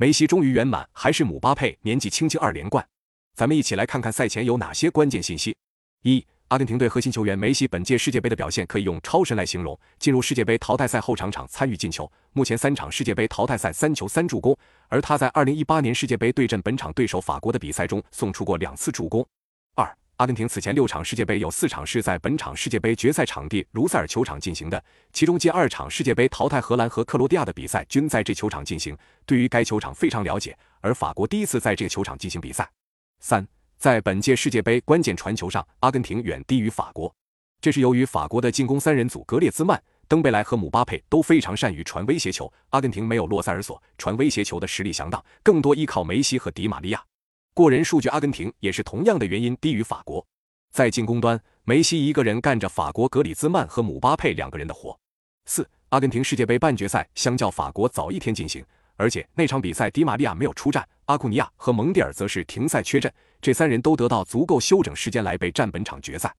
梅西终于圆满，还是姆巴佩年纪轻轻二连冠。咱们一起来看看赛前有哪些关键信息。一、阿根廷队核心球员梅西本届世界杯的表现可以用超神来形容。进入世界杯淘汰赛后场场参与进球，目前三场世界杯淘汰赛三球三助攻，而他在二零一八年世界杯对阵本场对手法国的比赛中送出过两次助攻。阿根廷此前六场世界杯有四场是在本场世界杯决赛场地卢塞尔球场进行的，其中近二场世界杯淘汰荷兰和克罗地亚的比赛均在这球场进行，对于该球场非常了解。而法国第一次在这个球场进行比赛。三，在本届世界杯关键传球上，阿根廷远低于法国，这是由于法国的进攻三人组格列兹曼、登贝莱和姆巴佩都非常善于传威胁球，阿根廷没有洛塞尔索传威胁球的实力相当，更多依靠梅西和迪玛利亚。过人数据，阿根廷也是同样的原因低于法国。在进攻端，梅西一个人干着法国格里兹曼和姆巴佩两个人的活。四，阿根廷世界杯半决赛相较法国早一天进行，而且那场比赛迪玛利亚没有出战，阿库尼亚和蒙蒂尔则是停赛缺阵，这三人都得到足够休整时间来备战本场决赛。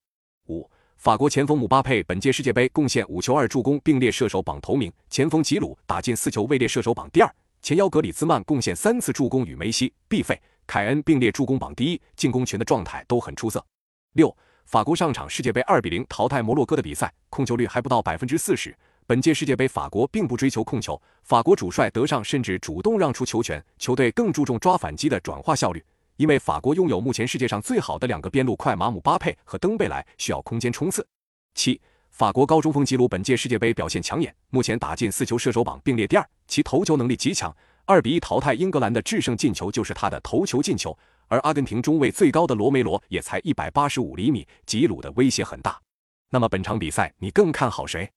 五，法国前锋姆巴佩本届世界杯贡献五球二助攻，并列射手榜头名；前锋吉鲁打进四球，位列射手榜第二；前腰格里兹曼贡献三次助攻，与梅西、毕费。凯恩并列助攻榜第一，进攻群的状态都很出色。六，法国上场世界杯二比零淘汰摩洛哥的比赛，控球率还不到百分之四十。本届世界杯，法国并不追求控球，法国主帅德尚甚至主动让出球权，球队更注重抓反击的转化效率。因为法国拥有目前世界上最好的两个边路快马姆巴佩和登贝莱，需要空间冲刺。七，法国高中锋吉鲁本届世界杯表现抢眼，目前打进四球，射手榜并列第二，其投球能力极强。二比一淘汰英格兰的制胜进球就是他的头球进球，而阿根廷中位最高的罗梅罗也才一百八十五厘米，吉鲁的威胁很大。那么本场比赛你更看好谁？